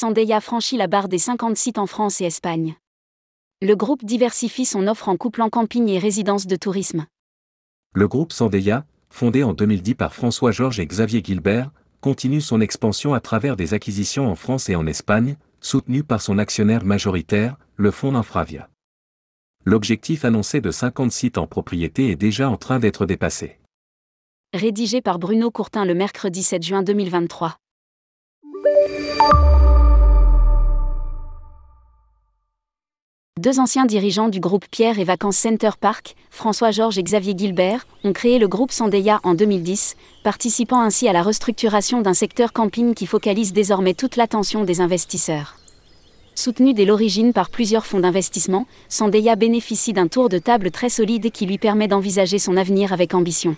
Sandeya franchit la barre des 50 sites en France et Espagne. Le groupe diversifie son offre en couplant camping et résidence de tourisme. Le groupe Sandeya, fondé en 2010 par François Georges et Xavier Gilbert, continue son expansion à travers des acquisitions en France et en Espagne, soutenues par son actionnaire majoritaire, le fonds Infravia. L'objectif annoncé de 50 sites en propriété est déjà en train d'être dépassé. Rédigé par Bruno Courtin le mercredi 7 juin 2023. Deux anciens dirigeants du groupe Pierre et Vacances Center Park, François Georges et Xavier Gilbert, ont créé le groupe Sandeya en 2010, participant ainsi à la restructuration d'un secteur camping qui focalise désormais toute l'attention des investisseurs. Soutenu dès l'origine par plusieurs fonds d'investissement, Sandeya bénéficie d'un tour de table très solide qui lui permet d'envisager son avenir avec ambition.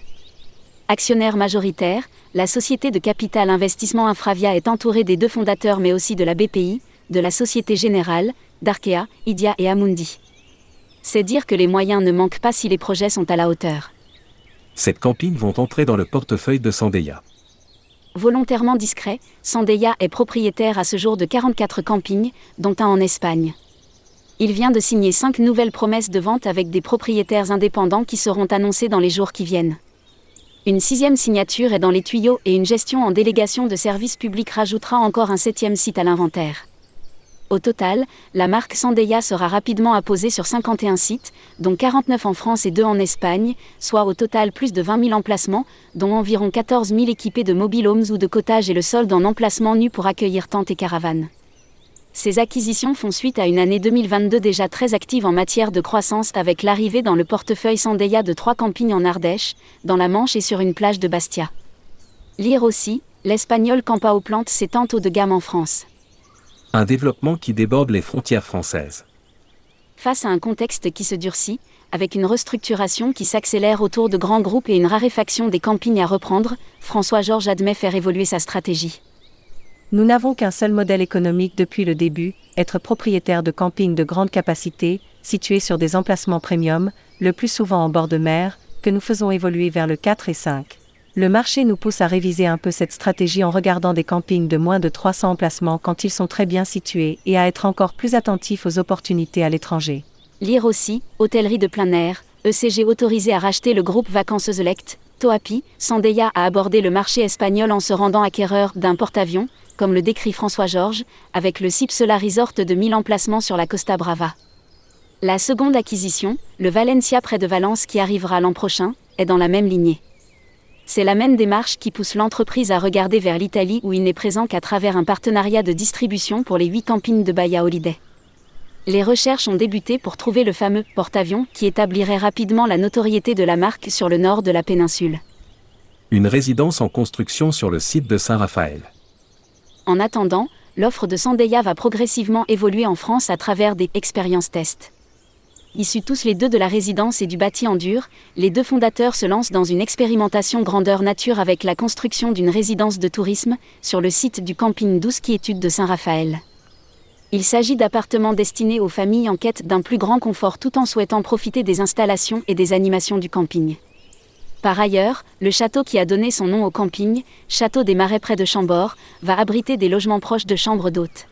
Actionnaire majoritaire, la société de capital investissement Infravia est entourée des deux fondateurs mais aussi de la BPI, de la Société Générale, d'Arkea, Idia et Amundi. C'est dire que les moyens ne manquent pas si les projets sont à la hauteur. Cette camping vont entrer dans le portefeuille de Sandeya. Volontairement discret, Sandeya est propriétaire à ce jour de 44 campings, dont un en Espagne. Il vient de signer 5 nouvelles promesses de vente avec des propriétaires indépendants qui seront annoncées dans les jours qui viennent. Une sixième signature est dans les tuyaux et une gestion en délégation de services publics rajoutera encore un septième site à l'inventaire. Au total, la marque Sandeya sera rapidement apposée sur 51 sites, dont 49 en France et 2 en Espagne, soit au total plus de 20 000 emplacements, dont environ 14 000 équipés de mobile homes ou de cottage et le solde en emplacement nu pour accueillir tentes et caravanes. Ces acquisitions font suite à une année 2022 déjà très active en matière de croissance avec l'arrivée dans le portefeuille Sandeya de trois campings en Ardèche, dans la Manche et sur une plage de Bastia. Lire aussi, l'espagnol Campa aux plantes s'étend haut de gamme en France. Un développement qui déborde les frontières françaises. Face à un contexte qui se durcit, avec une restructuration qui s'accélère autour de grands groupes et une raréfaction des campings à reprendre, François Georges admet faire évoluer sa stratégie. Nous n'avons qu'un seul modèle économique depuis le début, être propriétaire de campings de grande capacité, situés sur des emplacements premium, le plus souvent en bord de mer, que nous faisons évoluer vers le 4 et 5. Le marché nous pousse à réviser un peu cette stratégie en regardant des campings de moins de 300 emplacements quand ils sont très bien situés et à être encore plus attentifs aux opportunités à l'étranger. Lire aussi, hôtellerie de plein air, ECG autorisé à racheter le groupe Vacances Select, Toapi, Sandeya a abordé le marché espagnol en se rendant acquéreur d'un porte-avions, comme le décrit François Georges, avec le Cipsela Resort de 1000 emplacements sur la Costa Brava. La seconde acquisition, le Valencia près de Valence qui arrivera l'an prochain, est dans la même lignée. C'est la même démarche qui pousse l'entreprise à regarder vers l'Italie où il n'est présent qu'à travers un partenariat de distribution pour les huit campings de Bahia Holiday. Les recherches ont débuté pour trouver le fameux porte-avions qui établirait rapidement la notoriété de la marque sur le nord de la péninsule. Une résidence en construction sur le site de Saint-Raphaël. En attendant, l'offre de Sandeya va progressivement évoluer en France à travers des expériences tests. Issus tous les deux de la résidence et du bâti en dur, les deux fondateurs se lancent dans une expérimentation grandeur nature avec la construction d'une résidence de tourisme sur le site du camping Douce Quiétude de Saint-Raphaël. Il s'agit d'appartements destinés aux familles en quête d'un plus grand confort tout en souhaitant profiter des installations et des animations du camping. Par ailleurs, le château qui a donné son nom au camping, Château des Marais près de Chambord, va abriter des logements proches de chambres d'hôtes.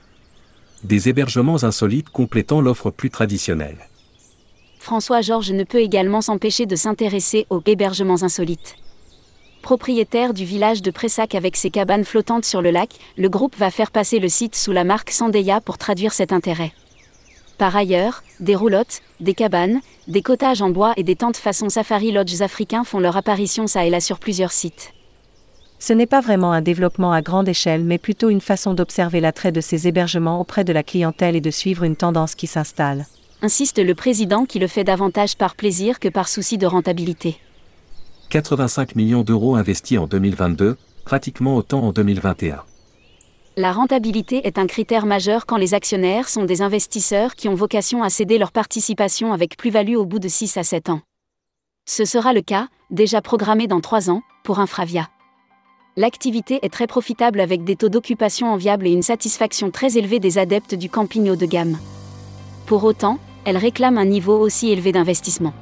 Des hébergements insolites complétant l'offre plus traditionnelle. François Georges ne peut également s'empêcher de s'intéresser aux hébergements insolites. Propriétaire du village de Pressac avec ses cabanes flottantes sur le lac, le groupe va faire passer le site sous la marque Sandeya pour traduire cet intérêt. Par ailleurs, des roulottes, des cabanes, des cottages en bois et des tentes façon safari lodges africains font leur apparition ça et là sur plusieurs sites. Ce n'est pas vraiment un développement à grande échelle, mais plutôt une façon d'observer l'attrait de ces hébergements auprès de la clientèle et de suivre une tendance qui s'installe insiste le président qui le fait davantage par plaisir que par souci de rentabilité. 85 millions d'euros investis en 2022, pratiquement autant en 2021. La rentabilité est un critère majeur quand les actionnaires sont des investisseurs qui ont vocation à céder leur participation avec plus-value au bout de 6 à 7 ans. Ce sera le cas, déjà programmé dans 3 ans, pour Infravia. L'activité est très profitable avec des taux d'occupation enviables et une satisfaction très élevée des adeptes du camping haut de gamme. Pour autant, elle réclame un niveau aussi élevé d'investissement.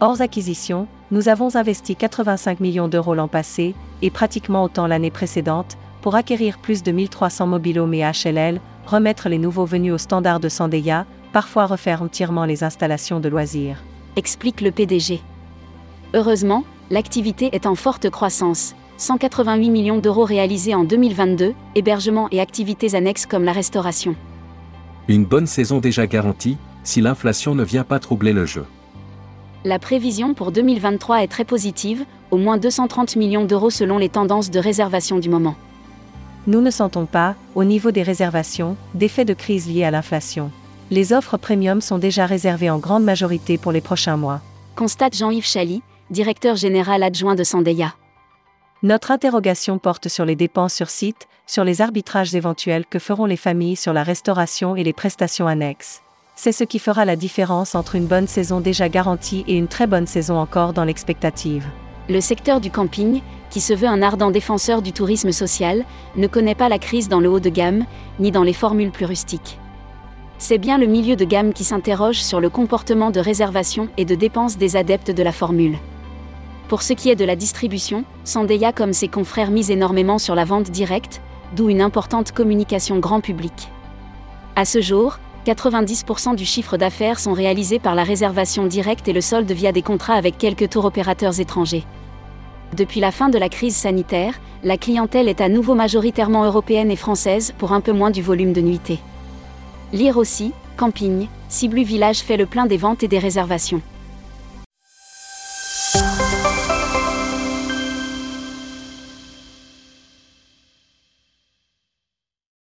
Hors acquisition, nous avons investi 85 millions d'euros l'an passé, et pratiquement autant l'année précédente, pour acquérir plus de 1300 mobilhomes et HLL, remettre les nouveaux venus aux standards de Sandeya, parfois refaire entièrement les installations de loisirs. Explique le PDG. Heureusement, l'activité est en forte croissance. 188 millions d'euros réalisés en 2022, hébergement et activités annexes comme la restauration. Une bonne saison déjà garantie, si l'inflation ne vient pas troubler le jeu. La prévision pour 2023 est très positive, au moins 230 millions d'euros selon les tendances de réservation du moment nous ne sentons pas, au niveau des réservations, d'effet de crise liés à l'inflation. Les offres premium sont déjà réservées en grande majorité pour les prochains mois. Constate Jean-Yves Chaly, directeur général adjoint de Sandeya. Notre interrogation porte sur les dépenses sur site, sur les arbitrages éventuels que feront les familles sur la restauration et les prestations annexes. C'est ce qui fera la différence entre une bonne saison déjà garantie et une très bonne saison encore dans l'expectative. Le secteur du camping, qui se veut un ardent défenseur du tourisme social, ne connaît pas la crise dans le haut de gamme, ni dans les formules plus rustiques. C'est bien le milieu de gamme qui s'interroge sur le comportement de réservation et de dépenses des adeptes de la formule. Pour ce qui est de la distribution, Sandeya comme ses confrères mise énormément sur la vente directe, d'où une importante communication grand public. À ce jour, 90% du chiffre d'affaires sont réalisés par la réservation directe et le solde via des contrats avec quelques tours opérateurs étrangers. Depuis la fin de la crise sanitaire, la clientèle est à nouveau majoritairement européenne et française pour un peu moins du volume de nuitées. Lire aussi, Camping, Ciblu Village fait le plein des ventes et des réservations.